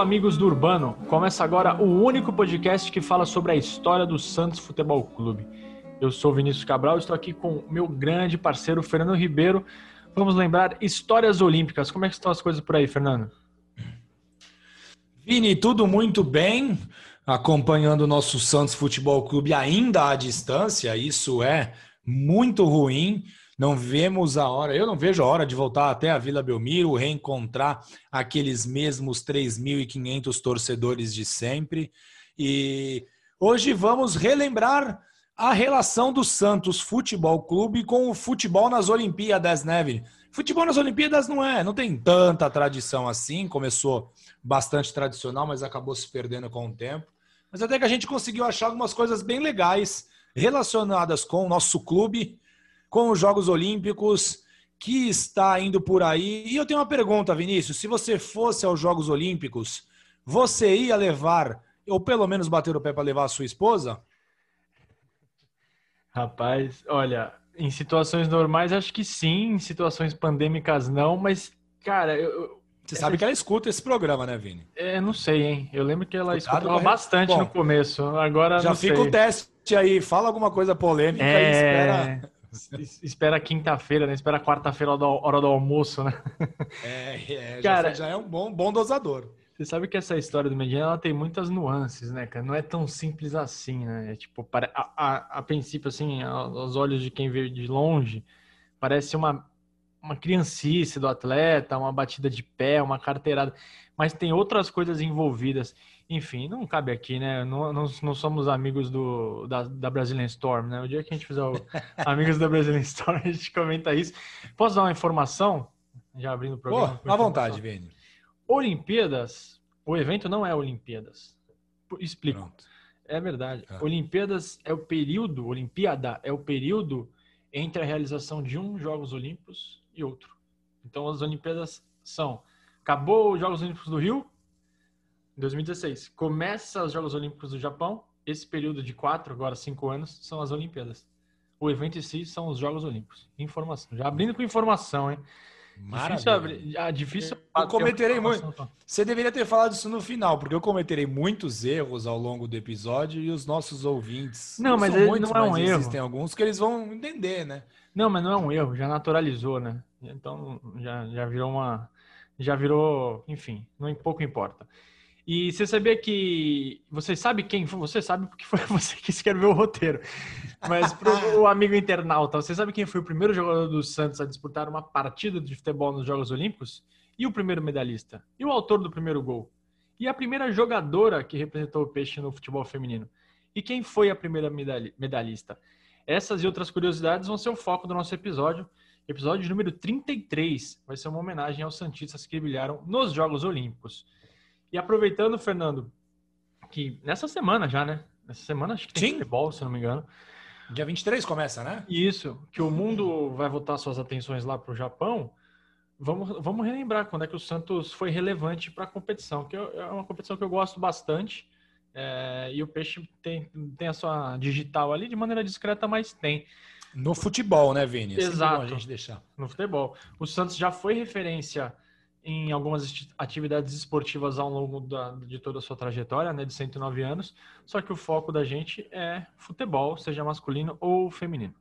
Amigos do Urbano! Começa agora o único podcast que fala sobre a história do Santos Futebol Clube. Eu sou Vinícius Cabral, estou aqui com meu grande parceiro Fernando Ribeiro. Vamos lembrar histórias olímpicas. Como é que estão as coisas por aí, Fernando? Vini, tudo muito bem, acompanhando o nosso Santos Futebol Clube ainda à distância. Isso é muito ruim. Não vemos a hora, eu não vejo a hora de voltar até a Vila Belmiro, reencontrar aqueles mesmos 3.500 torcedores de sempre. E hoje vamos relembrar a relação do Santos Futebol Clube com o futebol nas Olimpíadas, né, Vini? Futebol nas Olimpíadas não é, não tem tanta tradição assim, começou bastante tradicional, mas acabou se perdendo com o tempo. Mas até que a gente conseguiu achar algumas coisas bem legais relacionadas com o nosso clube com os Jogos Olímpicos que está indo por aí. E eu tenho uma pergunta, Vinícius: se você fosse aos Jogos Olímpicos, você ia levar, ou pelo menos bater o pé para levar a sua esposa? Rapaz, olha, em situações normais acho que sim, em situações pandêmicas não, mas, cara, eu. Você sabe que ela escuta esse programa, né, Vini? É, não sei, hein? Eu lembro que ela Escutado escutava bastante Bom, no começo. Agora já fica sei. o teste aí, fala alguma coisa polêmica é... e espera espera quinta-feira, né? Espera quarta-feira, hora do almoço, né? É, é cara, já, já, é um bom, bom dosador. Você sabe que essa história do Medina ela tem muitas nuances, né, cara? Não é tão simples assim, né? É tipo, a, a, a princípio, assim, aos olhos de quem vê de longe, parece uma, uma criancice do atleta, uma batida de pé, uma carteirada, mas tem outras coisas envolvidas. Enfim, não cabe aqui, né? Não, não, não somos amigos do, da, da Brazilian Storm, né? O dia que a gente fizer o Amigos da Brazilian Storm, a gente comenta isso. Posso dar uma informação? Já abrindo o programa. Oh, à vontade, Vini. Olimpíadas, o evento não é Olimpíadas. Explico. Pronto. É verdade. Ah. Olimpíadas é o período, Olimpíada é o período entre a realização de um Jogos Olímpicos e outro. Então as Olimpíadas são acabou os Jogos Olímpicos do Rio, 2016. Começa os Jogos Olímpicos do Japão. Esse período de quatro, agora cinco anos, são as Olimpíadas. O evento em si são os Jogos Olímpicos. Informação. Já abrindo com informação, hein? Maravilha. Difícil abrir. Ah, difícil. Eu cometerei muito. Você deveria ter falado isso no final, porque eu cometerei muitos erros ao longo do episódio e os nossos ouvintes. Não, mas ele muitos, não é um erro. Existem alguns que eles vão entender, né? Não, mas não é um erro. Já naturalizou, né? Então já, já virou uma. Já virou. Enfim, não pouco importa. E você sabia que. Você sabe quem foi? Você sabe porque foi você que escreveu o roteiro. Mas para o amigo internauta, você sabe quem foi o primeiro jogador do Santos a disputar uma partida de futebol nos Jogos Olímpicos? E o primeiro medalhista? E o autor do primeiro gol? E a primeira jogadora que representou o Peixe no futebol feminino? E quem foi a primeira medalhista? Essas e outras curiosidades vão ser o foco do nosso episódio. Episódio número 33 vai ser uma homenagem aos Santistas que brilharam nos Jogos Olímpicos. E aproveitando, Fernando, que nessa semana já, né? Nessa semana acho que tem Sim. futebol, se não me engano. Dia 23 começa, né? Isso, que o mundo vai voltar suas atenções lá para o Japão. Vamos, vamos relembrar quando é que o Santos foi relevante para a competição, que é uma competição que eu gosto bastante. É, e o Peixe tem, tem a sua digital ali de maneira discreta, mas tem. No futebol, né, Vini? É Exato. a gente deixar. No futebol. O Santos já foi referência em algumas atividades esportivas ao longo da, de toda a sua trajetória, né, de 109 anos, só que o foco da gente é futebol, seja masculino ou feminino.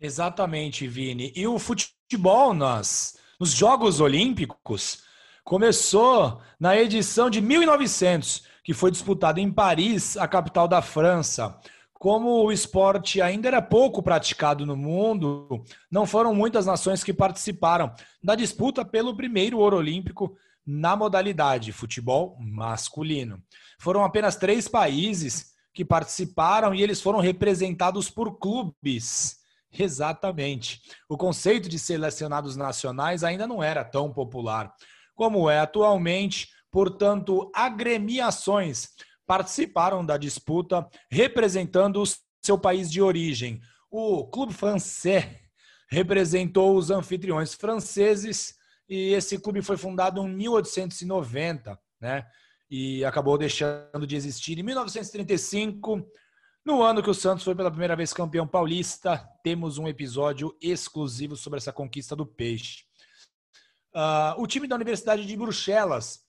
Exatamente, Vini. E o futebol nas, nos Jogos Olímpicos começou na edição de 1900, que foi disputado em Paris, a capital da França como o esporte ainda era pouco praticado no mundo, não foram muitas nações que participaram da disputa pelo primeiro ouro olímpico na modalidade futebol masculino. Foram apenas três países que participaram e eles foram representados por clubes. Exatamente. O conceito de selecionados nacionais ainda não era tão popular como é atualmente, portanto, agremiações participaram da disputa representando o seu país de origem. O Clube Français representou os anfitriões franceses e esse clube foi fundado em 1890, né? E acabou deixando de existir em 1935. No ano que o Santos foi pela primeira vez campeão paulista, temos um episódio exclusivo sobre essa conquista do peixe. Uh, o time da Universidade de Bruxelas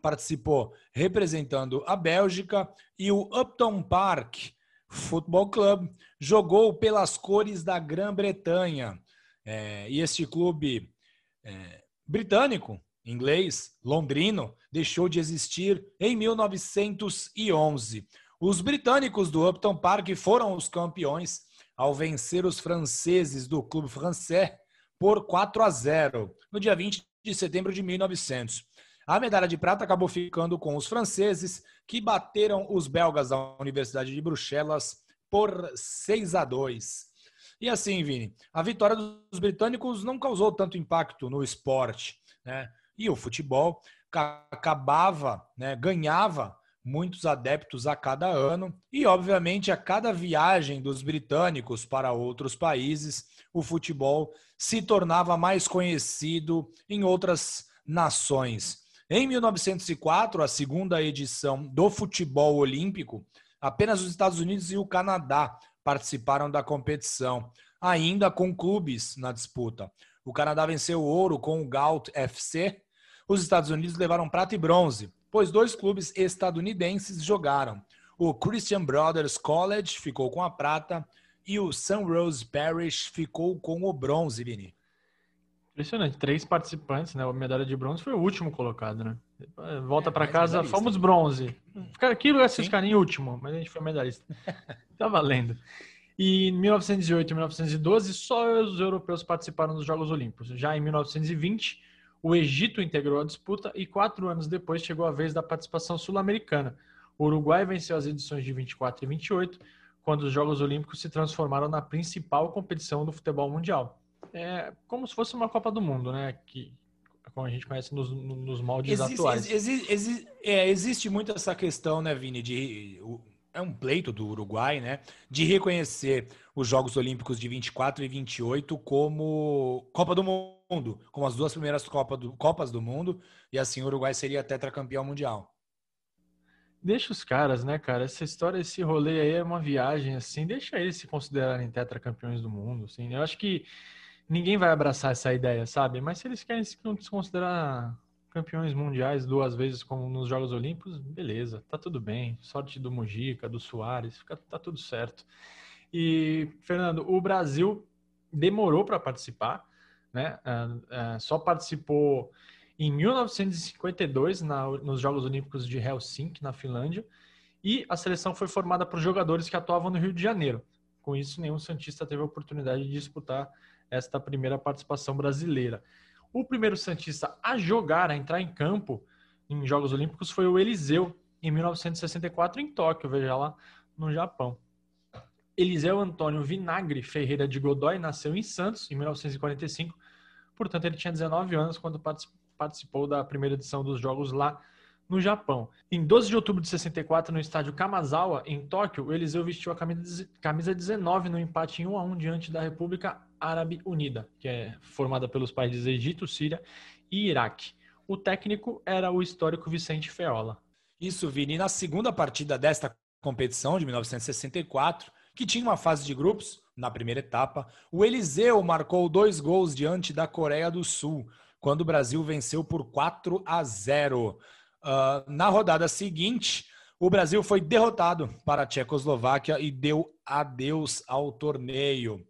participou representando a Bélgica e o Upton Park Football Club jogou pelas cores da Grã-Bretanha. É, e este clube é, britânico, inglês, londrino, deixou de existir em 1911. Os britânicos do Upton Park foram os campeões ao vencer os franceses do Clube Français por 4 a 0 no dia 20 de setembro de 1900. A medalha de prata acabou ficando com os franceses, que bateram os belgas da Universidade de Bruxelas por 6 a 2. E assim, Vini, a vitória dos britânicos não causou tanto impacto no esporte, né? E o futebol acabava, né, ganhava muitos adeptos a cada ano e, obviamente, a cada viagem dos britânicos para outros países, o futebol se tornava mais conhecido em outras nações. Em 1904, a segunda edição do futebol olímpico, apenas os Estados Unidos e o Canadá participaram da competição, ainda com clubes na disputa. O Canadá venceu o ouro com o Galt FC, os Estados Unidos levaram prata e bronze, pois dois clubes estadunidenses jogaram. O Christian Brothers College ficou com a prata e o Sunrose Parish ficou com o bronze, Vini. Impressionante, três participantes, né? A medalha de bronze foi o último colocado, né? Volta é, para casa, fomos bronze. Aquilo é ficar em último, mas a gente foi medalhista. tá valendo. E em 1908 e 1912, só os europeus participaram dos Jogos Olímpicos. Já em 1920, o Egito integrou a disputa e quatro anos depois chegou a vez da participação sul-americana. O Uruguai venceu as edições de 24 e 28, quando os Jogos Olímpicos se transformaram na principal competição do futebol mundial é como se fosse uma Copa do Mundo, né? Que como a gente conhece nos, nos moldes existe, atuais. Existe, existe, é, existe muito essa questão, né, Vini, de é um pleito do Uruguai, né, de reconhecer os Jogos Olímpicos de 24 e 28 como Copa do Mundo, como as duas primeiras Copa do, Copas do Mundo, e assim o Uruguai seria tetracampeão mundial. Deixa os caras, né, cara? Essa história, esse rolê aí é uma viagem, assim, deixa eles se considerarem tetracampeões do mundo, assim. Eu acho que ninguém vai abraçar essa ideia, sabe? Mas se eles querem se considerar campeões mundiais duas vezes como nos Jogos Olímpicos, beleza, tá tudo bem. Sorte do Mujica, do Soares, fica, tá tudo certo. E, Fernando, o Brasil demorou para participar, né? Uh, uh, só participou em 1952 na, nos Jogos Olímpicos de Helsinki, na Finlândia, e a seleção foi formada por jogadores que atuavam no Rio de Janeiro. Com isso, nenhum Santista teve a oportunidade de disputar esta primeira participação brasileira. O primeiro Santista a jogar, a entrar em campo em Jogos Olímpicos foi o Eliseu, em 1964, em Tóquio, veja lá, no Japão. Eliseu Antônio Vinagre Ferreira de Godoy nasceu em Santos, em 1945, portanto, ele tinha 19 anos quando participou da primeira edição dos Jogos lá no Japão. Em 12 de outubro de 64, no estádio Kamazawa, em Tóquio, Eliseu vestiu a camisa 19 no empate em 1 a 1 diante da República Árabe Unida, que é formada pelos países Egito, Síria e Iraque. O técnico era o histórico Vicente Feola. Isso, Vini. Na segunda partida desta competição de 1964, que tinha uma fase de grupos, na primeira etapa, o Eliseu marcou dois gols diante da Coreia do Sul, quando o Brasil venceu por 4 a 0. Uh, na rodada seguinte, o Brasil foi derrotado para a Tchecoslováquia e deu adeus ao torneio.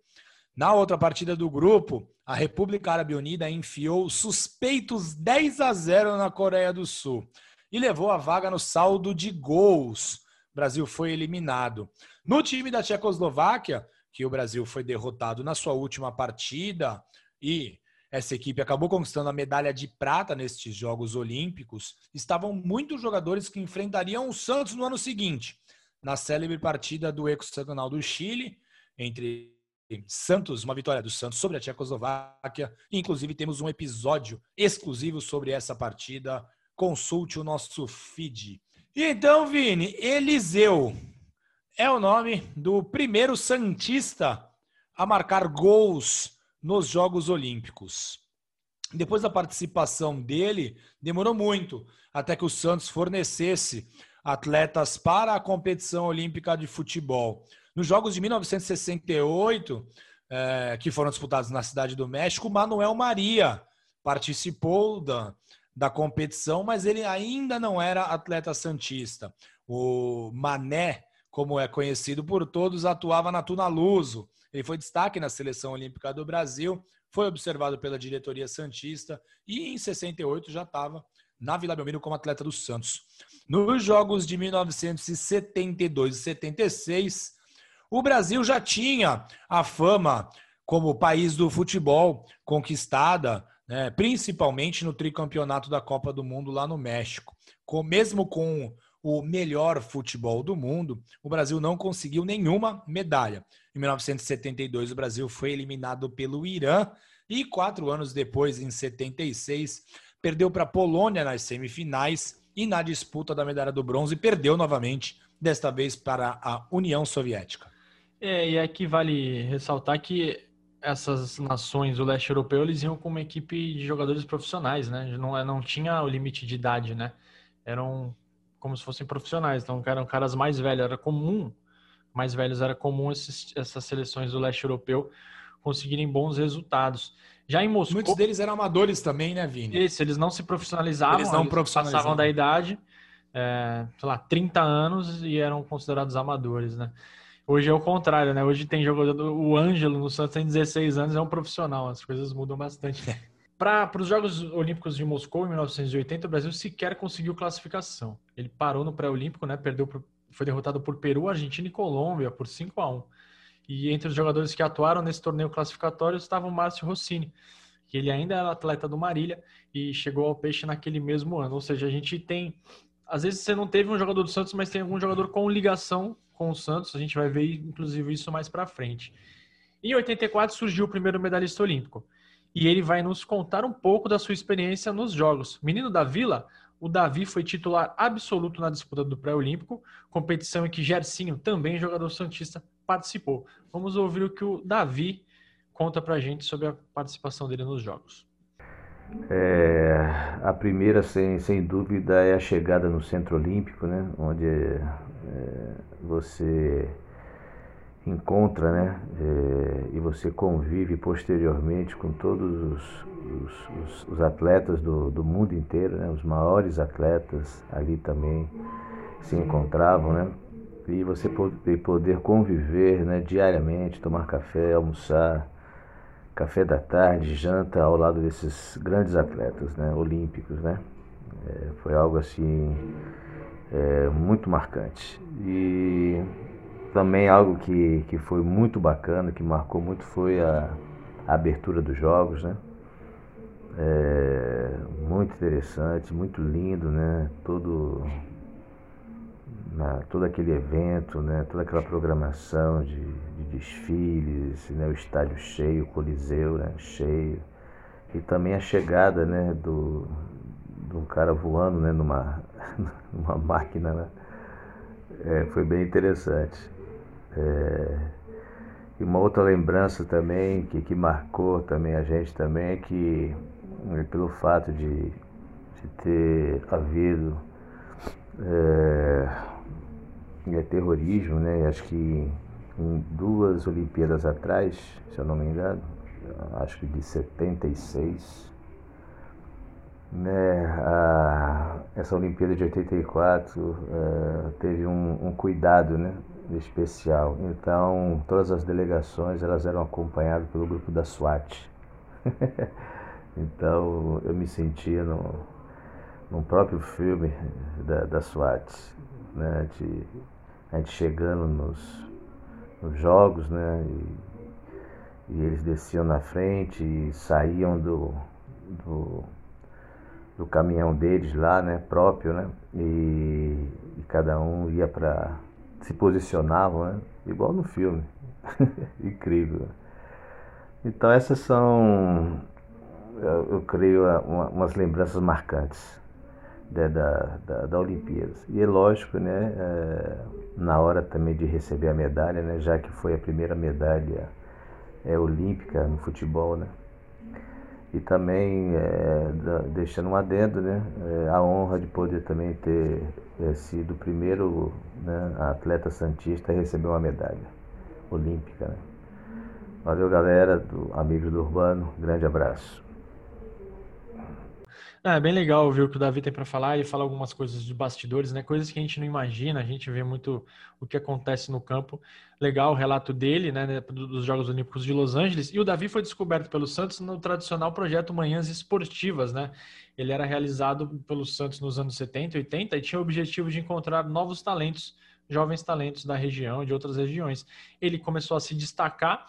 Na outra partida do grupo, a República Árabe Unida enfiou suspeitos 10 a 0 na Coreia do Sul e levou a vaga no saldo de gols. O Brasil foi eliminado. No time da Tchecoslováquia, que o Brasil foi derrotado na sua última partida e essa equipe acabou conquistando a medalha de prata nestes Jogos Olímpicos, estavam muitos jogadores que enfrentariam o Santos no ano seguinte, na célebre partida do hexagonal do Chile, entre Santos, uma vitória do Santos sobre a Tchecoslováquia. Inclusive, temos um episódio exclusivo sobre essa partida. Consulte o nosso feed. E então, Vini, Eliseu é o nome do primeiro Santista a marcar gols nos Jogos Olímpicos. Depois da participação dele, demorou muito até que o Santos fornecesse atletas para a competição olímpica de futebol. Nos Jogos de 1968, é, que foram disputados na Cidade do México, Manuel Maria participou da, da competição, mas ele ainda não era atleta santista. O Mané, como é conhecido por todos, atuava na Tunaluso. Ele foi destaque na seleção olímpica do Brasil, foi observado pela diretoria santista e em 68 já estava na Vila Belmiro como atleta do Santos. Nos jogos de 1972 e 76, o Brasil já tinha a fama como país do futebol conquistada, né, principalmente no tricampeonato da Copa do Mundo lá no México. Com, mesmo com o melhor futebol do mundo, o Brasil não conseguiu nenhuma medalha. Em 1972, o Brasil foi eliminado pelo Irã e quatro anos depois, em 76, perdeu para a Polônia nas semifinais e na disputa da medalha do bronze perdeu novamente, desta vez para a União Soviética. É, e aqui vale ressaltar que essas nações do leste europeu eles iam com uma equipe de jogadores profissionais, né? Não, é, não tinha o limite de idade, né? Eram como se fossem profissionais, então eram caras mais velhos, era comum, mais velhos era comum esses, essas seleções do leste europeu conseguirem bons resultados. Já em Moscou. Muitos deles eram amadores também, né, Vini? Isso, eles não se profissionalizavam, eles não eles profissionalizavam. passavam da idade, é, sei lá, 30 anos e eram considerados amadores, né? Hoje é o contrário, né? Hoje tem jogador, o Ângelo no Santos tem 16 anos, é um profissional, as coisas mudam bastante. Para os Jogos Olímpicos de Moscou em 1980, o Brasil sequer conseguiu classificação. Ele parou no pré-olímpico, né? Perdeu, foi derrotado por Peru, Argentina e Colômbia por 5 a 1 e entre os jogadores que atuaram nesse torneio classificatório estava o Márcio Rossini, que ele ainda era atleta do Marília e chegou ao Peixe naquele mesmo ano. Ou seja, a gente tem. Às vezes você não teve um jogador do Santos, mas tem algum jogador com ligação com o Santos. A gente vai ver, inclusive, isso mais para frente. Em 84 surgiu o primeiro medalhista olímpico. E ele vai nos contar um pouco da sua experiência nos Jogos. Menino da Vila, o Davi foi titular absoluto na disputa do pré-olímpico, competição em que Gercinho, também jogador santista, participou. Vamos ouvir o que o Davi conta para a gente sobre a participação dele nos Jogos. É, a primeira, sem, sem dúvida, é a chegada no Centro Olímpico, né, onde é, você encontra né, é, e você convive posteriormente com todos os, os, os, os atletas do, do mundo inteiro, né, os maiores atletas ali também se encontravam. Né, e você poder conviver né, diariamente, tomar café, almoçar, café da tarde, janta ao lado desses grandes atletas né, olímpicos. Né? É, foi algo assim é, muito marcante. E também algo que, que foi muito bacana, que marcou muito, foi a, a abertura dos jogos. Né? É, muito interessante, muito lindo, né? Todo na, todo aquele evento, né, toda aquela programação de, de desfiles, né, o estádio cheio, o Coliseu né, cheio, e também a chegada né, do, de um cara voando né, numa, numa máquina, né, é, foi bem interessante. É, e uma outra lembrança também que, que marcou também a gente também é que é pelo fato de, de ter havido é, é terrorismo, né? Acho que em duas Olimpíadas atrás, se eu não me engano, acho que de 76, né? Essa Olimpíada de 84 é, teve um, um cuidado, né? especial. Então, todas as delegações elas eram acompanhadas pelo grupo da SWAT. então, eu me sentia no, no próprio filme da, da SWAT, né? De, a gente chegando nos, nos jogos, né? E, e, eles desciam na frente e saíam do, do, do caminhão deles lá, né? Próprio, né? E, e cada um ia para se posicionavam, né? Igual no filme. Incrível. Então essas são, eu, eu creio, uma, umas lembranças marcantes da, da, da Olimpíadas. E é lógico, né, é, na hora também de receber a medalha, né, já que foi a primeira medalha é, olímpica no futebol, né, e também é, deixando um adendo, né, é, a honra de poder também ter é, sido o primeiro né, atleta santista a receber uma medalha olímpica. Né. Valeu, galera, do Amigos do Urbano, grande abraço. É bem legal ouvir o que o Davi tem para falar e falar algumas coisas de bastidores, né? Coisas que a gente não imagina, a gente vê muito o que acontece no campo. Legal o relato dele, né, dos Jogos Olímpicos de Los Angeles. E o Davi foi descoberto pelo Santos no tradicional projeto Manhãs Esportivas, né? Ele era realizado pelo Santos nos anos 70 e 80 e tinha o objetivo de encontrar novos talentos, jovens talentos da região e de outras regiões. Ele começou a se destacar,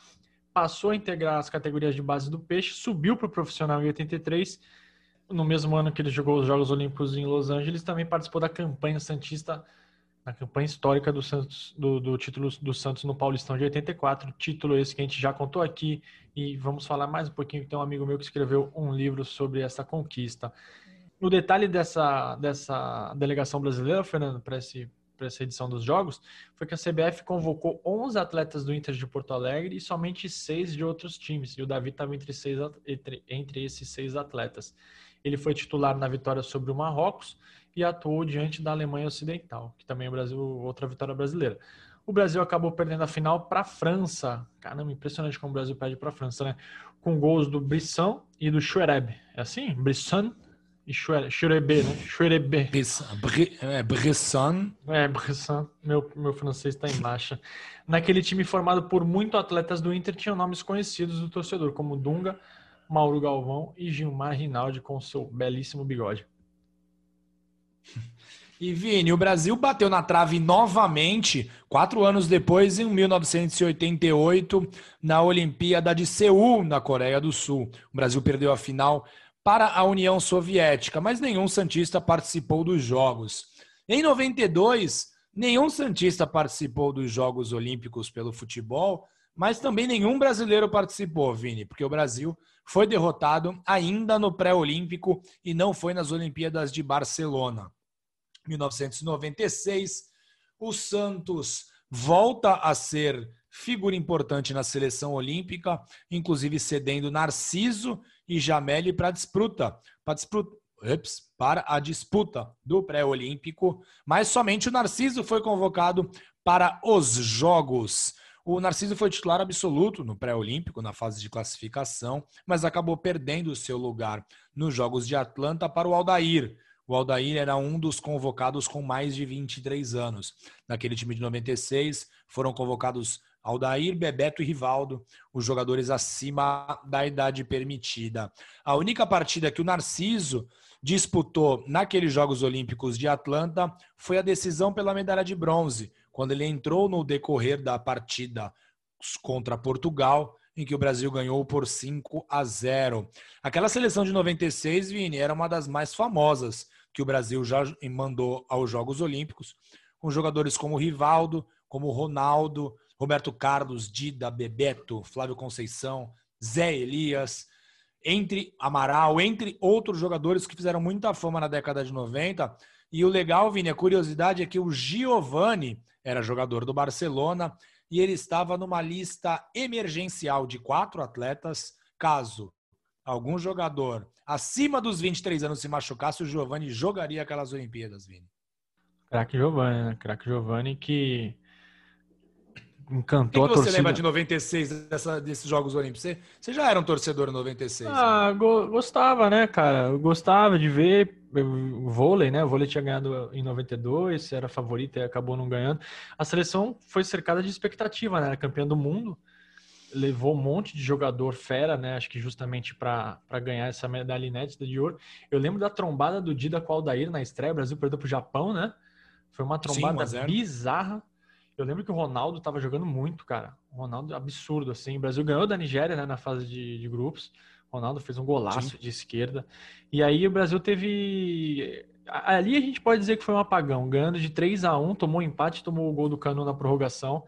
passou a integrar as categorias de base do Peixe, subiu para o profissional em 83 no mesmo ano que ele jogou os Jogos Olímpicos em Los Angeles, também participou da campanha Santista, na campanha histórica do, Santos, do, do título do Santos no Paulistão de 84, título esse que a gente já contou aqui, e vamos falar mais um pouquinho, tem um amigo meu que escreveu um livro sobre essa conquista. O detalhe dessa, dessa delegação brasileira, Fernando, para essa edição dos Jogos, foi que a CBF convocou 11 atletas do Inter de Porto Alegre e somente seis de outros times, e o Davi estava entre, seis, entre, entre esses seis atletas. Ele foi titular na vitória sobre o Marrocos e atuou diante da Alemanha Ocidental, que também é Brasil, outra vitória brasileira. O Brasil acabou perdendo a final para a França. Caramba, impressionante como o Brasil perde para a França, né? Com gols do Brisson e do Chouereb. É assim? Brisson e Chouerebe, né? Chouerebe. É, Brisson. É, Brisson. Meu, meu francês está em baixa. Naquele time formado por muitos atletas do Inter, tinham nomes conhecidos do torcedor, como Dunga, Mauro Galvão e Gilmar Rinaldi com seu belíssimo bigode. E Vini, o Brasil bateu na trave novamente, quatro anos depois, em 1988, na Olimpíada de Seul, na Coreia do Sul. O Brasil perdeu a final para a União Soviética, mas nenhum Santista participou dos Jogos. Em 92, nenhum Santista participou dos Jogos Olímpicos pelo futebol, mas também nenhum brasileiro participou, Vini, porque o Brasil foi derrotado ainda no pré-olímpico e não foi nas Olimpíadas de Barcelona. 1996, o Santos volta a ser figura importante na seleção olímpica, inclusive cedendo Narciso e Jameli para disputa, para disputa, ups, para a disputa do pré-olímpico, mas somente o Narciso foi convocado para os Jogos. O Narciso foi titular absoluto no pré-olímpico, na fase de classificação, mas acabou perdendo o seu lugar nos Jogos de Atlanta para o Aldair. O Aldair era um dos convocados com mais de 23 anos. Naquele time de 96, foram convocados Aldair, Bebeto e Rivaldo, os jogadores acima da idade permitida. A única partida que o Narciso disputou naqueles Jogos Olímpicos de Atlanta foi a decisão pela medalha de bronze, quando ele entrou no decorrer da partida contra Portugal, em que o Brasil ganhou por 5 a 0. Aquela seleção de 96, Vini, era uma das mais famosas que o Brasil já mandou aos Jogos Olímpicos, com jogadores como Rivaldo, como Ronaldo, Roberto Carlos, Dida, Bebeto, Flávio Conceição, Zé Elias, entre Amaral, entre outros jogadores que fizeram muita fama na década de 90. E o legal, Vini, a curiosidade é que o Giovani era jogador do Barcelona e ele estava numa lista emergencial de quatro atletas. Caso algum jogador acima dos 23 anos se machucasse, o Giovani jogaria aquelas Olimpíadas, Vini. Craque Giovani, né? Craque Giovani que encantou o que, que a torcida. você lembra de 96 dessa, desses Jogos Olímpicos? Você, você já era um torcedor em 96? Ah, né? go gostava, né, cara? Eu gostava de ver o vôlei, né? O vôlei tinha ganhado em 92, era favorito e acabou não ganhando. A seleção foi cercada de expectativa, né? Era campeã do mundo, levou um monte de jogador fera, né? Acho que justamente para ganhar essa medalha inédita de ouro. Eu lembro da trombada do Dida com o Aldair na estreia, o Brasil perdeu para o Japão, né? Foi uma trombada Sim, bizarra. Eu lembro que o Ronaldo estava jogando muito, cara. O Ronaldo absurdo, assim. O Brasil ganhou da Nigéria, né, na fase de, de grupos. O Ronaldo fez um golaço Sim. de esquerda. E aí o Brasil teve. Ali a gente pode dizer que foi um apagão. Ganhando de 3 a 1 tomou um empate, tomou o gol do Cano na prorrogação.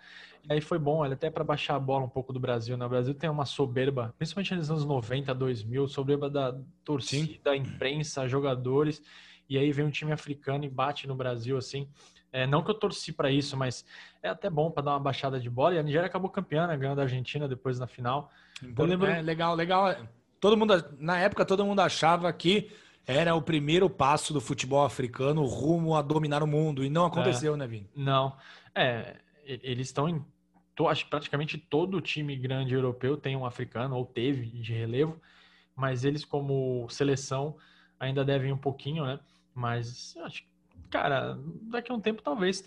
E aí foi bom, até para baixar a bola um pouco do Brasil. Né? O Brasil tem uma soberba, principalmente nos anos 90, 2000, soberba da torcida, imprensa, jogadores. E aí vem um time africano e bate no Brasil, assim. É, não que eu torci para isso, mas é até bom para dar uma baixada de bola. E a Nigéria acabou campeã, né? Ganhando a Argentina depois na final. Então, lembro... É, legal, legal. Todo mundo, na época, todo mundo achava que era o primeiro passo do futebol africano rumo a dominar o mundo. E não aconteceu, é, né, Vini? Não. É, eles estão em. Acho que praticamente todo time grande europeu tem um africano, ou teve de relevo, mas eles, como seleção, ainda devem um pouquinho, né? Mas acho que Cara, daqui a um tempo talvez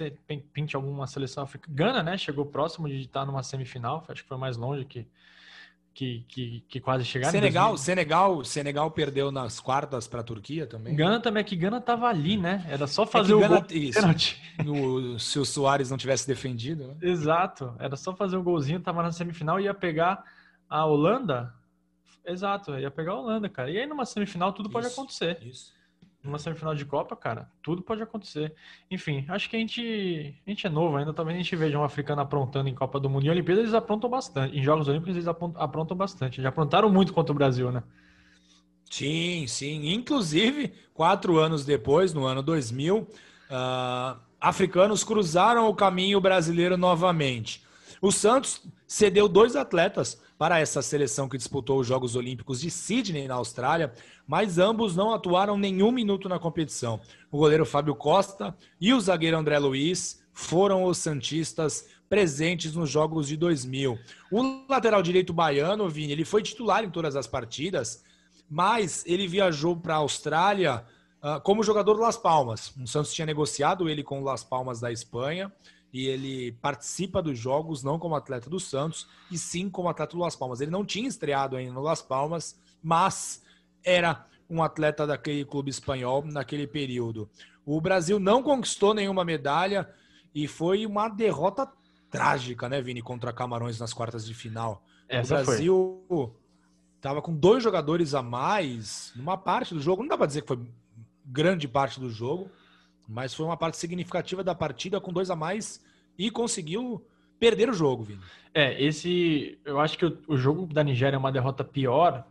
pinte alguma seleção africana. Gana, né? Chegou próximo de estar numa semifinal. Acho que foi mais longe que, que, que, que quase chegar. Senegal, Senegal, Senegal perdeu nas quartas para a Turquia também. Gana também, é que Gana tava ali, né? Era só é fazer é o Gana, gol. Isso, no, se o Soares não tivesse defendido. Né? Exato. Era só fazer o um golzinho, tava na semifinal e ia pegar a Holanda. Exato, ia pegar a Holanda, cara. E aí numa semifinal tudo isso, pode acontecer. Isso numa semifinal de Copa, cara, tudo pode acontecer. Enfim, acho que a gente, a gente é novo ainda, talvez a gente veja um africano aprontando em Copa do Mundo. Em Olimpíadas eles aprontam bastante, em Jogos Olímpicos eles aprontam bastante. Já aprontaram muito contra o Brasil, né? Sim, sim. Inclusive, quatro anos depois, no ano 2000, uh, ah, africanos cruzaram o caminho brasileiro novamente. O Santos cedeu dois atletas para essa seleção que disputou os Jogos Olímpicos de Sydney, na Austrália, mas ambos não atuaram nenhum minuto na competição. O goleiro Fábio Costa e o zagueiro André Luiz foram os Santistas presentes nos Jogos de 2000. O lateral direito baiano, Vini, ele foi titular em todas as partidas, mas ele viajou para a Austrália uh, como jogador do Las Palmas. O Santos tinha negociado ele com o Las Palmas da Espanha e ele participa dos jogos não como atleta do Santos, e sim como atleta do Las Palmas. Ele não tinha estreado ainda no Las Palmas, mas era um atleta daquele clube espanhol naquele período. O Brasil não conquistou nenhuma medalha e foi uma derrota trágica, né, Vini, contra Camarões nas quartas de final. Essa o Brasil estava com dois jogadores a mais numa parte do jogo. Não dá para dizer que foi grande parte do jogo, mas foi uma parte significativa da partida com dois a mais e conseguiu perder o jogo, Vini. É, esse. Eu acho que o, o jogo da Nigéria é uma derrota pior.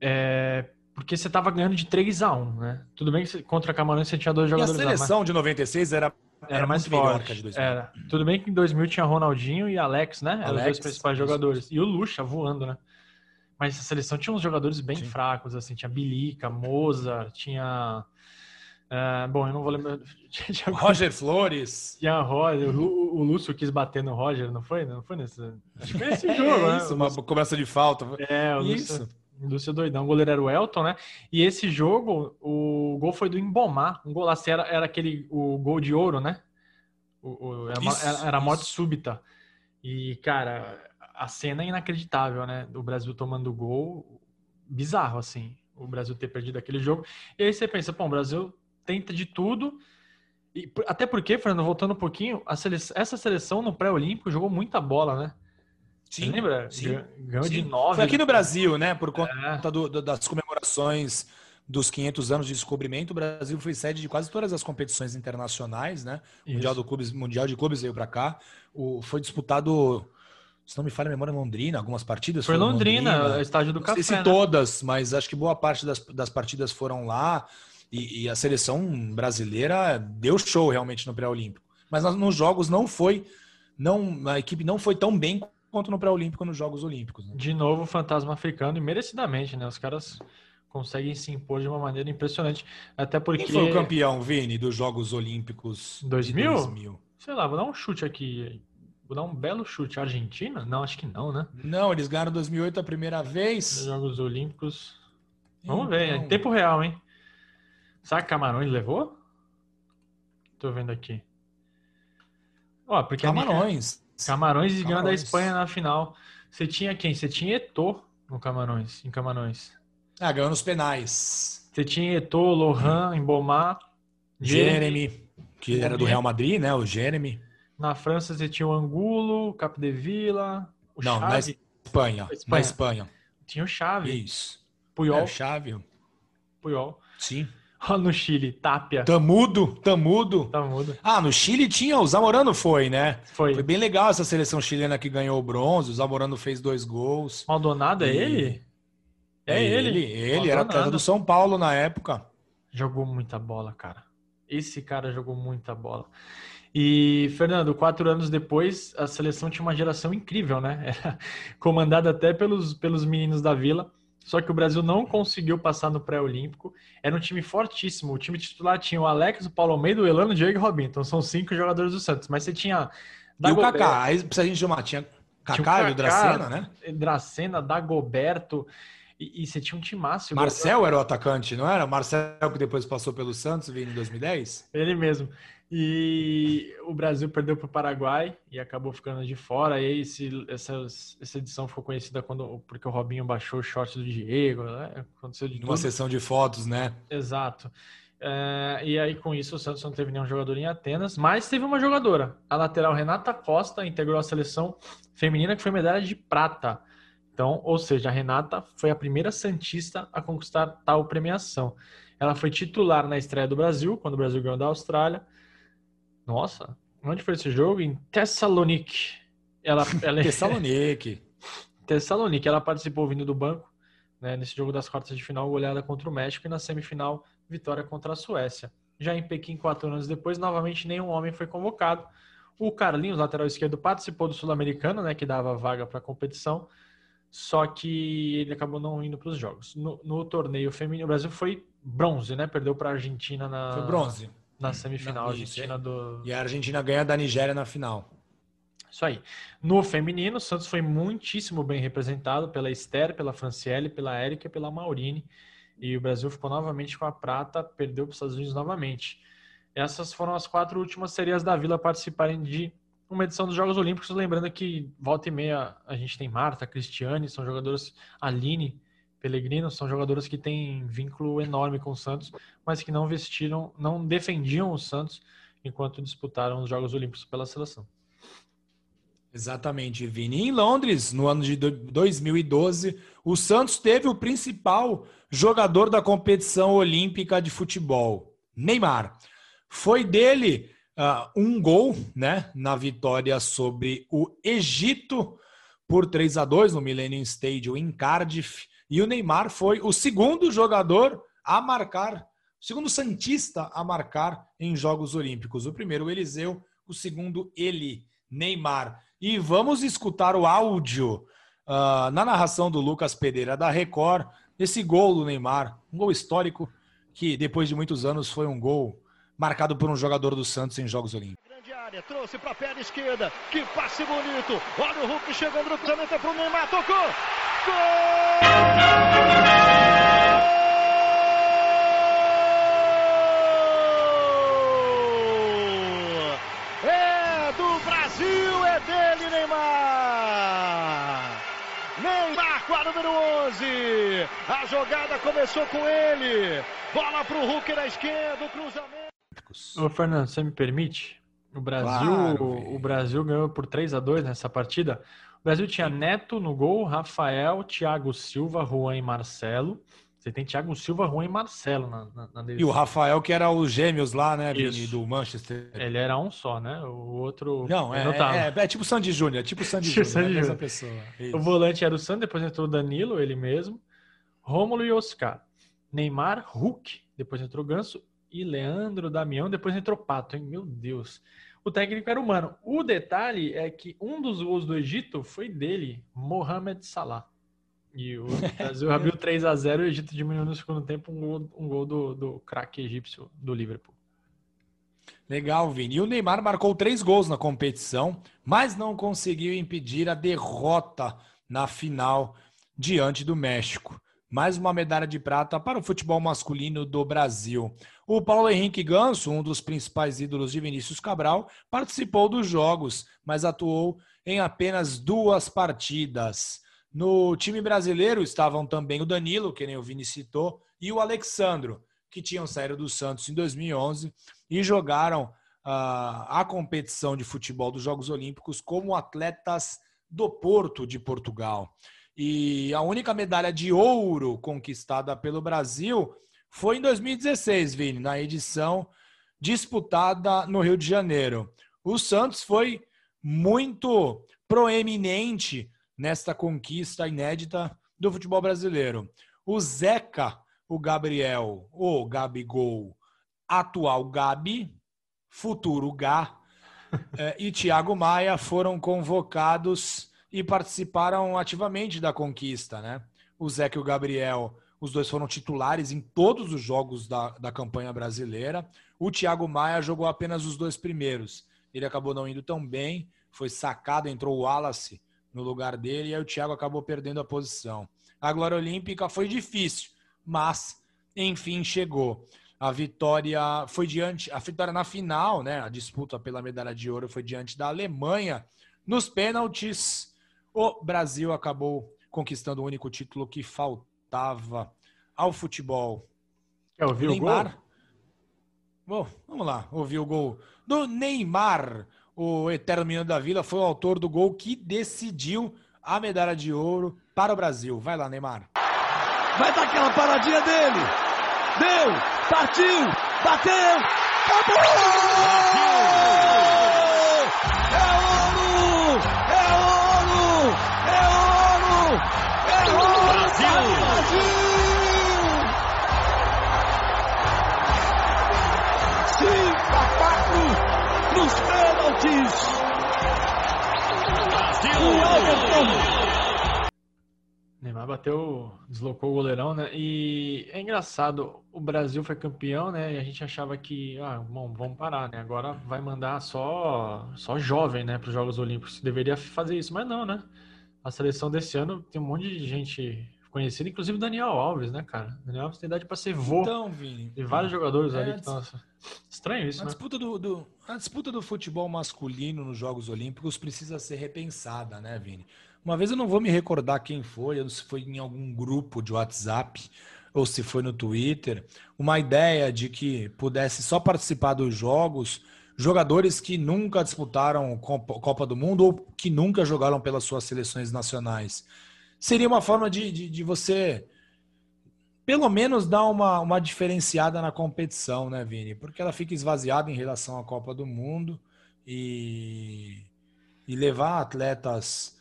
É, porque você estava ganhando de 3 a 1 né? Tudo bem que contra Camarões você tinha dois jogadores e a seleção de 96 era, era, era mais forte. de 2000. Era. Tudo bem que em 2000 tinha Ronaldinho e Alex, né? Eram os dois principais jogadores. E o Lucha voando, né? Mas a seleção tinha uns jogadores bem Sim. fracos, assim. Tinha Bilica, Moza, tinha Uh, bom, eu não vou lembrar. Roger Flores. Ian Roger, o, o, Lúcio quis bater no Roger, não foi? Não foi nesse. Acho que foi esse jogo, é, né? Isso, uma cobrança de falta. É, o isso. Lúcio, Lúcio doidão. O goleiro era o Elton, né? E esse jogo, o gol foi do Embomar. Um golaço era, era aquele o gol de ouro, né? O, o era, isso, era, era morte súbita. E, cara, a cena é inacreditável, né? Do Brasil tomando gol. Bizarro, assim. O Brasil ter perdido aquele jogo. E aí você pensa, pô, o Brasil tenta de tudo. E, até porque, Fernando, voltando um pouquinho, seleção, essa seleção no pré-olímpico jogou muita bola, né? Sim, Você lembra? Sim, Ganhou sim. de nove. Foi aqui no Brasil, né? Por conta é. do, do, das comemorações dos 500 anos de descobrimento, o Brasil foi sede de quase todas as competições internacionais, né? O Mundial, do Clubes, Mundial de Clubes veio para cá. O, foi disputado, se não me falha a memória, Londrina, algumas partidas. Foi Londrina, Londrina, estádio do não Café. Não sei se né? todas, mas acho que boa parte das, das partidas foram lá. E, e a seleção brasileira deu show realmente no pré-olímpico. Mas nos jogos não foi, não a equipe não foi tão bem quanto no pré-olímpico nos Jogos Olímpicos. Né? De novo, fantasma africano e merecidamente, né? Os caras conseguem se impor de uma maneira impressionante. Até porque. Quem foi o campeão, Vini, dos Jogos Olímpicos 2000? 2000? Sei lá, vou dar um chute aqui. Vou dar um belo chute. Argentina? Não, acho que não, né? Não, eles ganharam 2008 a primeira vez. Jogos Olímpicos. Vamos então... ver, em tempo real, hein? Será que Camarões levou? Tô vendo aqui. Ó, porque Camarões. Camarões e ganhando da Espanha na final. Você tinha quem? Você tinha Eto'o no Camarões, em Camarões. Ah, ganhou nos penais. Você tinha Eto'o, Lohan, Embomar, Jeremy, que era do Real Madrid, né? O Jeremy. Na França você tinha o Angulo, o Capdevila, o Não, na Espanha, Espanha. Na Espanha. Tinha o Chave. Isso. Puyol. É, Chave. Puyol. Sim. No Chile, Tapia. Tamudo, Tamudo. Tamudo. Ah, no Chile tinha, o Zamorano foi, né? Foi. Foi bem legal essa seleção chilena que ganhou o bronze, o Zamorano fez dois gols. Maldonado é ele? É, é ele. Ele, ele era atleta do São Paulo na época. Jogou muita bola, cara. Esse cara jogou muita bola. E, Fernando, quatro anos depois, a seleção tinha uma geração incrível, né? Era comandada até pelos, pelos meninos da Vila. Só que o Brasil não conseguiu passar no pré-olímpico. Era um time fortíssimo. O time titular tinha o Alex, o Paulo Almeida, o Elano, o Diego e o Robinho. Então são cinco jogadores do Santos. Mas você tinha. E o Kaká, aí precisa a gente chamar. Tinha Kaká e o Dracena, né? Dracena, Dagoberto. E, e você tinha um timaço. Marcel era o atacante, não era? Marcel que depois passou pelo Santos, vindo em 2010? Ele mesmo. E o Brasil perdeu para o Paraguai e acabou ficando de fora. E esse, essa, essa edição ficou conhecida quando, porque o Robinho baixou o short do Diego. Né? Aconteceu de Uma sessão de fotos, né? Exato. É, e aí, com isso, o Santos não teve nenhum jogador em Atenas, mas teve uma jogadora. A lateral Renata Costa integrou a seleção feminina, que foi medalha de prata. Então, ou seja, a Renata foi a primeira Santista a conquistar tal premiação. Ela foi titular na estreia do Brasil, quando o Brasil ganhou da Austrália. Nossa, onde foi esse jogo? Em Thessalonique. Ela, ela... Thessalonique. Thessalonique. Ela participou vindo do banco né, nesse jogo das quartas de final, goleada contra o México e na semifinal vitória contra a Suécia. Já em Pequim, quatro anos depois, novamente nenhum homem foi convocado. O Carlinhos, lateral esquerdo, participou do Sul-Americano, né, que dava vaga para a competição, só que ele acabou não indo para os jogos. No, no, torneio feminino, o Brasil foi bronze, né? Perdeu para a Argentina na. Foi bronze. Na semifinal, na, Argentina é. do. E a Argentina ganha da Nigéria na final. Isso aí. No feminino, o Santos foi muitíssimo bem representado pela Esther, pela Franciele, pela Érica e pela Maurine e o Brasil ficou novamente com a prata, perdeu para os Estados Unidos novamente. Essas foram as quatro últimas serias da Vila participarem de uma edição dos Jogos Olímpicos, lembrando que volta e meia a gente tem Marta, Cristiane, são jogadoras, Aline, Pellegrino, são jogadoras que têm vínculo enorme com o Santos, mas que não vestiram, não defendiam o Santos enquanto disputaram os Jogos Olímpicos pela seleção. Exatamente, Vini. Em Londres, no ano de 2012, o Santos teve o principal jogador da competição olímpica de futebol, Neymar. Foi dele uh, um gol né, na vitória sobre o Egito por 3 a 2 no Millennium Stadium em Cardiff. E o Neymar foi o segundo jogador a marcar, o segundo Santista a marcar em Jogos Olímpicos. O primeiro, o Eliseu, o segundo, ele, Neymar. E vamos escutar o áudio uh, na narração do Lucas Pereira da Record, esse gol do Neymar, um gol histórico que depois de muitos anos foi um gol marcado por um jogador do Santos em Jogos Olímpicos. Trouxe para a perna esquerda, que passe bonito. Olha o Hulk chegando no cruzamento para o Neymar, tocou. Gol! número 11. A jogada começou com ele. Bola para o Hulk na esquerda, o cruzamento. Ô, Fernando, você me permite? O Brasil, claro, o Brasil ganhou por 3 a 2 nessa partida. O Brasil tinha Neto no gol, Rafael, Thiago Silva, Juan e Marcelo. Você tem Thiago Silva, Juan e Marcelo na, na, na E o Rafael, que era os gêmeos lá, né, Vini, do Manchester. Ele era um só, né? O outro. Não, é, é, é, tipo Sandy Júnior, tipo Sandy tipo Júnior, né? pessoa. Isso. O volante era o Sandy, depois entrou o Danilo, ele mesmo. Rômulo e Oscar. Neymar, Hulk, depois entrou Ganso e Leandro Damião, depois entrou Pato, hein? Meu Deus. O técnico era humano. O detalhe é que um dos gols do Egito foi dele, Mohamed Salah. E o Brasil abriu 3 a 0 e o Egito diminuiu no segundo tempo um gol, um gol do, do craque egípcio do Liverpool. Legal, Vini. E o Neymar marcou três gols na competição, mas não conseguiu impedir a derrota na final diante do México. Mais uma medalha de prata para o futebol masculino do Brasil. O Paulo Henrique Ganso, um dos principais ídolos de Vinícius Cabral, participou dos jogos, mas atuou em apenas duas partidas. No time brasileiro estavam também o Danilo, que nem o Vini citou, e o Alexandro, que tinham saído do Santos em 2011 e jogaram uh, a competição de futebol dos Jogos Olímpicos como atletas do Porto de Portugal. E a única medalha de ouro conquistada pelo Brasil foi em 2016, Vini, na edição disputada no Rio de Janeiro. O Santos foi muito proeminente nesta conquista inédita do futebol brasileiro. O Zeca, o Gabriel, o Gabigol, atual Gabi, futuro Gá, eh, e Thiago Maia foram convocados e participaram ativamente da conquista, né? O Zeca e o Gabriel, os dois foram titulares em todos os jogos da, da campanha brasileira. O Thiago Maia jogou apenas os dois primeiros. Ele acabou não indo tão bem, foi sacado, entrou o Wallace no lugar dele, e aí o Thiago acabou perdendo a posição. a glória olímpica foi difícil, mas enfim chegou. A vitória foi diante, a vitória na final, né? A disputa pela medalha de ouro foi diante da Alemanha. Nos pênaltis, o Brasil acabou conquistando o único título que faltava ao futebol. Quer ouvir Neymar, o gol? Bom, vamos lá, ouvir o gol do Neymar. O eterno menino da Vila foi o autor do gol que decidiu a medalha de ouro para o Brasil. Vai lá, Neymar. Vai dar aquela paradinha dele. Deu, partiu, bateu, acabou! É ouro! É ouro! É ouro! É ouro! Brasil! Brasil! nos pênaltis. O Neymar bateu, deslocou o goleirão, né? E é engraçado, o Brasil foi campeão, né? E a gente achava que, ah, bom, vamos parar, né? Agora vai mandar só só jovem, né, para os Jogos Olímpicos. Deveria fazer isso, mas não, né? A seleção desse ano tem um monte de gente conhecida, inclusive Daniel Alves, né, cara? Daniel Alves tem idade para ser vô. Então, Vini. Tem vários jogadores é, ali que estão Estranho isso, a né? Disputa do, do, a disputa do futebol masculino nos Jogos Olímpicos precisa ser repensada, né, Vini? Uma vez eu não vou me recordar quem foi, se foi em algum grupo de WhatsApp ou se foi no Twitter, uma ideia de que pudesse só participar dos jogos jogadores que nunca disputaram Copa do Mundo ou que nunca jogaram pelas suas seleções nacionais. Seria uma forma de, de, de você pelo menos dar uma, uma diferenciada na competição, né, Vini? Porque ela fica esvaziada em relação à Copa do Mundo e, e levar atletas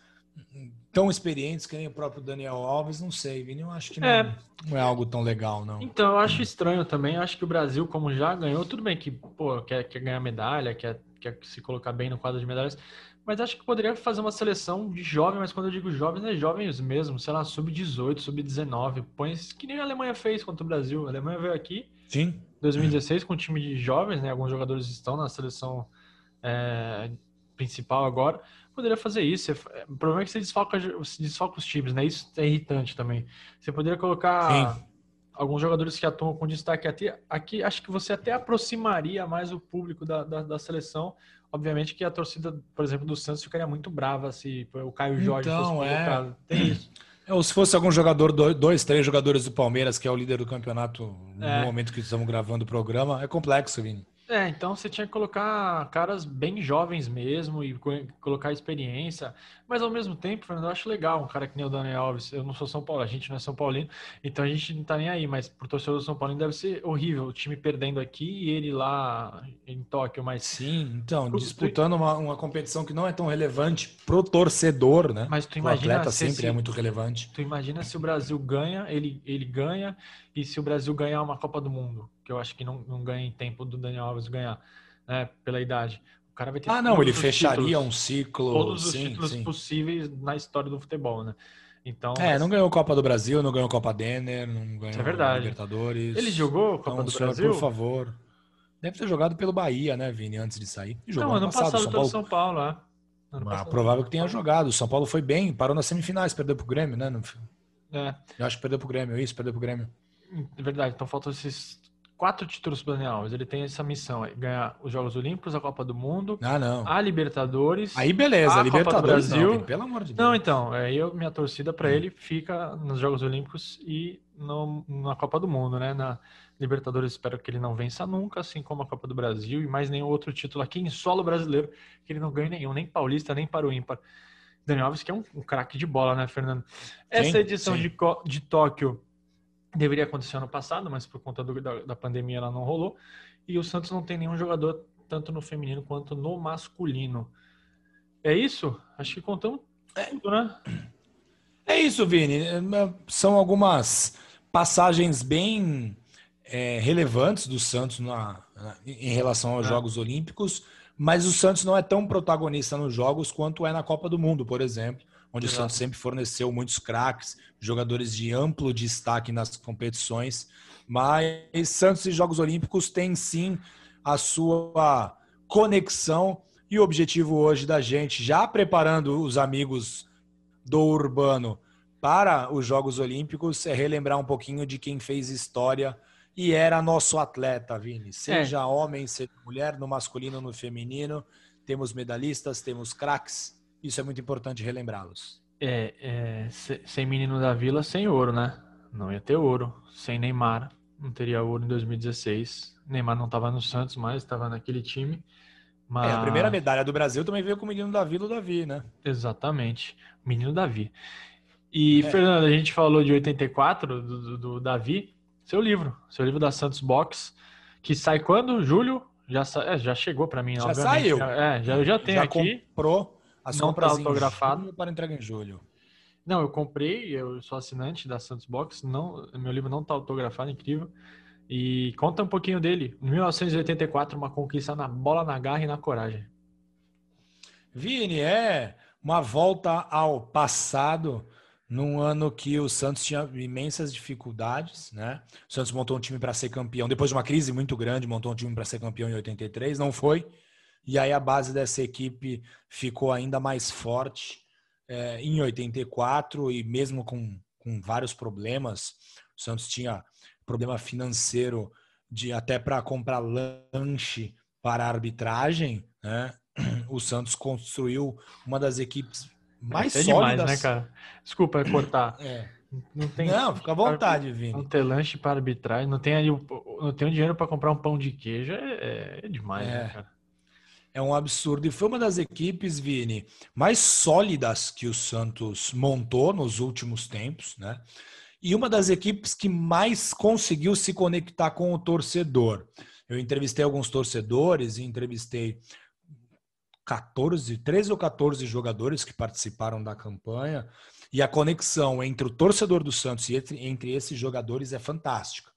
tão experientes que nem o próprio Daniel Alves, não sei, Vini, eu acho que não é, não é algo tão legal, não. Então, eu acho estranho também, eu acho que o Brasil, como já ganhou, tudo bem que, pô, quer, quer ganhar medalha, quer, quer se colocar bem no quadro de medalhas, mas acho que poderia fazer uma seleção de jovens, mas quando eu digo jovens, é jovens mesmo, sei lá, sub-18, sub-19. Põe que nem a Alemanha fez contra o Brasil. A Alemanha veio aqui Sim. 2016 com um time de jovens, né? Alguns jogadores estão na seleção é, principal agora. Poderia fazer isso. É, o problema é que você desfalca, você desfalca os times, né? Isso é irritante também. Você poderia colocar Sim. alguns jogadores que atuam com destaque aqui, aqui. Acho que você até aproximaria mais o público da, da, da seleção Obviamente que a torcida, por exemplo, do Santos ficaria muito brava se o Caio Jorge então, fosse é. colocado. É... Tem isso. Ou se fosse algum jogador, dois, três jogadores do Palmeiras, que é o líder do campeonato no é. momento que estamos gravando o programa, é complexo, Vini. É, então você tinha que colocar caras bem jovens mesmo e colocar experiência, mas ao mesmo tempo, Fernando, eu acho legal um cara que nem o Daniel Alves. Eu não sou São Paulo, a gente não é São Paulino, então a gente não tá nem aí, mas pro torcedor do São Paulo deve ser horrível o time perdendo aqui e ele lá em Tóquio, mas. Sim, então, disputando uma, uma competição que não é tão relevante pro torcedor, né? Mas tu imagina. O atleta sempre esse, é muito relevante. Tu imagina se o Brasil ganha, ele, ele ganha, e se o Brasil ganhar uma Copa do Mundo que eu acho que não, não ganha em tempo do Daniel Alves ganhar, né, pela idade. O cara vai ter Ah, não, ele fecharia títulos, um ciclo. Todos os sim, títulos sim. possíveis na história do futebol, né? Então, é, mas... não ganhou Copa do Brasil, não ganhou Copa Denner, não ganhou é verdade. Libertadores. Ele jogou Copa então, do senhor, Brasil? Por favor. Deve ter jogado pelo Bahia, né, Vini, antes de sair. E jogou não, ano passado, passado São Paulo. São Paulo, é. Ah, provável que tenha jogado. O São Paulo foi bem, parou nas semifinais, perdeu pro Grêmio, né? É. Eu acho que perdeu pro Grêmio, isso, perdeu pro Grêmio. É verdade, então faltam esses quatro títulos para o Daniel Alves. Ele tem essa missão: é ganhar os Jogos Olímpicos, a Copa do Mundo, ah, não. a Libertadores. Aí beleza, a, a Libertadores Brasil. Não, pelo amor de Deus. Não, então, é, eu, minha torcida para hum. ele fica nos Jogos Olímpicos e no, na Copa do Mundo, né? Na Libertadores, espero que ele não vença nunca, assim como a Copa do Brasil e mais nenhum outro título aqui em solo brasileiro, que ele não ganhe nenhum, nem paulista, nem para o ímpar. Daniel Alves, que é um, um craque de bola, né, Fernando? Essa sim, edição sim. De, de Tóquio Deveria acontecer ano passado, mas por conta do, da, da pandemia ela não rolou. E o Santos não tem nenhum jogador, tanto no feminino quanto no masculino. É isso? Acho que contamos é. tudo, né? É isso, Vini. São algumas passagens bem é, relevantes do Santos na, na, em relação aos é. Jogos Olímpicos, mas o Santos não é tão protagonista nos Jogos quanto é na Copa do Mundo, por exemplo onde Exato. o Santos sempre forneceu muitos craques, jogadores de amplo destaque nas competições. Mas Santos e Jogos Olímpicos têm sim a sua conexão e o objetivo hoje da gente, já preparando os amigos do Urbano para os Jogos Olímpicos é relembrar um pouquinho de quem fez história e era nosso atleta, Vini. Seja é. homem, seja mulher, no masculino, no feminino. Temos medalhistas, temos craques. Isso é muito importante relembrá-los. É, é, sem menino da Vila, sem ouro, né? Não ia ter ouro. Sem Neymar, não teria ouro em 2016. Neymar não estava no Santos, mas estava naquele time. Mas... É, a primeira medalha do Brasil também veio com o menino da Vila, o Davi, né? Exatamente, menino Davi. E, é. Fernando, a gente falou de 84, do, do, do, Davi. Seu livro, seu livro da Santos Box, que sai quando? Julho? Já, é, já chegou para mim, já obviamente. saiu. É, já, eu já tenho já aqui. comprou as não tá autografado para entrega em julho. Não, eu comprei, eu sou assinante da Santos Box, não, meu livro não está autografado, incrível. E conta um pouquinho dele. 1984, uma conquista na bola, na garra e na coragem. Vini, é uma volta ao passado num ano que o Santos tinha imensas dificuldades, né? O Santos montou um time para ser campeão, depois de uma crise muito grande, montou um time para ser campeão em 83, não foi. E aí a base dessa equipe ficou ainda mais forte é, em 84 e mesmo com, com vários problemas, o Santos tinha problema financeiro de até para comprar lanche para arbitragem, né? O Santos construiu uma das equipes mais é sólidas. demais, né, cara? Desculpa cortar. É. Não, tem, não, fica à vontade, Vini. Não ter lanche para arbitragem, não tem ali, não tem dinheiro para comprar um pão de queijo, é, é demais, né, é. né, cara? É um absurdo. E foi uma das equipes, Vini, mais sólidas que o Santos montou nos últimos tempos, né? E uma das equipes que mais conseguiu se conectar com o torcedor. Eu entrevistei alguns torcedores e entrevistei 14, 13 ou 14 jogadores que participaram da campanha. E a conexão entre o torcedor do Santos e entre, entre esses jogadores é fantástica.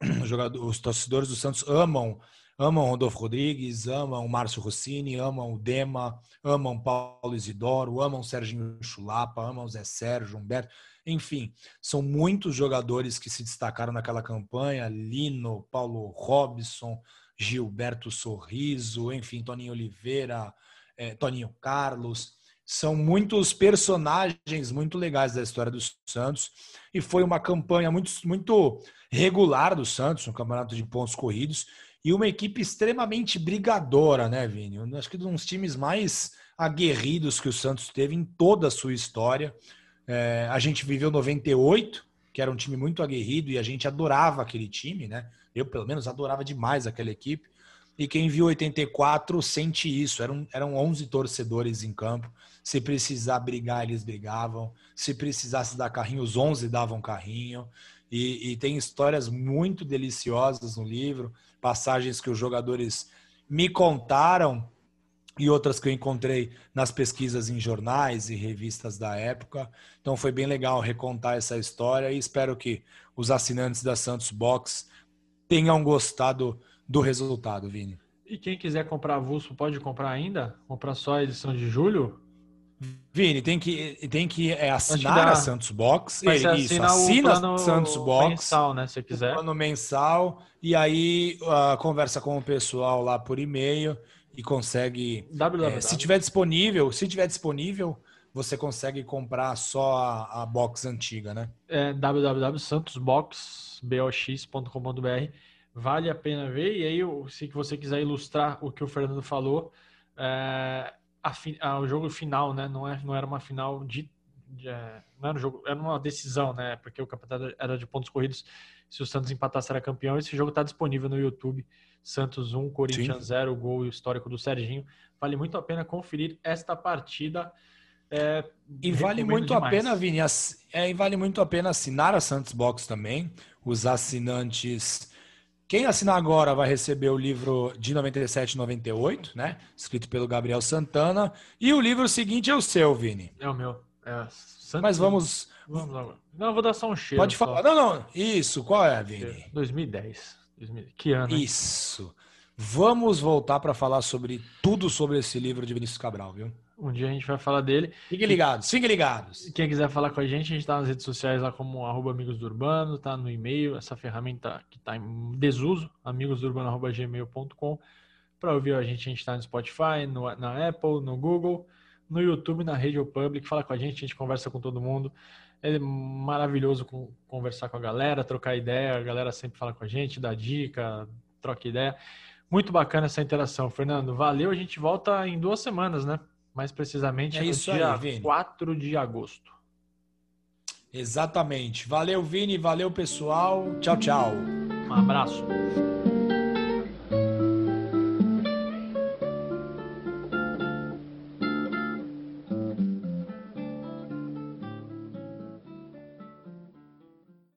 Os torcedores do Santos amam amam Rodolfo Rodrigues, amam Márcio Rossini, amam o Dema, amam Paulo Isidoro, amam Serginho Chulapa, amam Zé Sérgio, Humberto. Enfim, são muitos jogadores que se destacaram naquela campanha: Lino, Paulo Robson, Gilberto Sorriso, enfim, Toninho Oliveira, é, Toninho Carlos. São muitos personagens muito legais da história do Santos e foi uma campanha muito, muito regular do Santos, um campeonato de pontos corridos e uma equipe extremamente brigadora, né, Vini? Acho que um dos times mais aguerridos que o Santos teve em toda a sua história. É, a gente viveu 98, que era um time muito aguerrido e a gente adorava aquele time, né? Eu, pelo menos, adorava demais aquela equipe. E quem viu 84 sente isso. Eram, eram 11 torcedores em campo. Se precisar brigar, eles brigavam. Se precisasse dar carrinho, os 11 davam carrinho. E, e tem histórias muito deliciosas no livro, passagens que os jogadores me contaram e outras que eu encontrei nas pesquisas em jornais e revistas da época. Então foi bem legal recontar essa história e espero que os assinantes da Santos Box tenham gostado do resultado, Vini. E quem quiser comprar avulso pode comprar ainda? Comprar só a edição de julho? Vini, tem que, tem que é, assinar a Santos Box. Ele, isso, assina a Santos Box. Mensal, né? Se quiser. Plano mensal. E aí uh, conversa com o pessoal lá por e-mail e consegue. É, se tiver disponível, se tiver disponível, você consegue comprar só a, a box antiga, né? É www.santosbox.com.br vale a pena ver. E aí, se você quiser ilustrar o que o Fernando falou, é, a, a, o jogo final, né? Não, é, não era uma final de, de é, não era um jogo, era uma decisão, né? Porque o campeonato era de pontos corridos. Se o Santos empatasse era campeão. Esse jogo está disponível no YouTube. Santos 1, Corinthians Sim. 0, gol histórico do Serginho. Vale muito a pena conferir esta partida. É, e vale muito demais. a pena, Vini, é, e vale muito a pena assinar a Santos Box também. Os assinantes quem assinar agora vai receber o livro de 97 e 98, né? Escrito pelo Gabriel Santana. E o livro seguinte é o seu, Vini. É o meu. É Mas vamos. Vamos agora. Não, eu vou dar só um cheiro. Pode falar. Não, não. Isso. Qual é, Vini? 2010. Que ano? Hein? Isso. Vamos voltar para falar sobre tudo sobre esse livro de Vinícius Cabral, viu? Um dia a gente vai falar dele. Fiquem ligados, fiquem ligados. Quem quiser falar com a gente, a gente está nas redes sociais lá como arroba Amigos do Urbano, tá no e-mail, essa ferramenta que está em desuso, amigosdourbano.gmail.com. Para ouvir a gente, a gente está no Spotify, no, na Apple, no Google, no YouTube, na Rede Public. Fala com a gente, a gente conversa com todo mundo. É maravilhoso conversar com a galera, trocar ideia. A galera sempre fala com a gente, dá dica, troca ideia. Muito bacana essa interação. Fernando, valeu. A gente volta em duas semanas, né? Mais precisamente é no isso dia aí, Vini. 4 de agosto. Exatamente. Valeu, Vini. Valeu, pessoal. Tchau, tchau. Um abraço.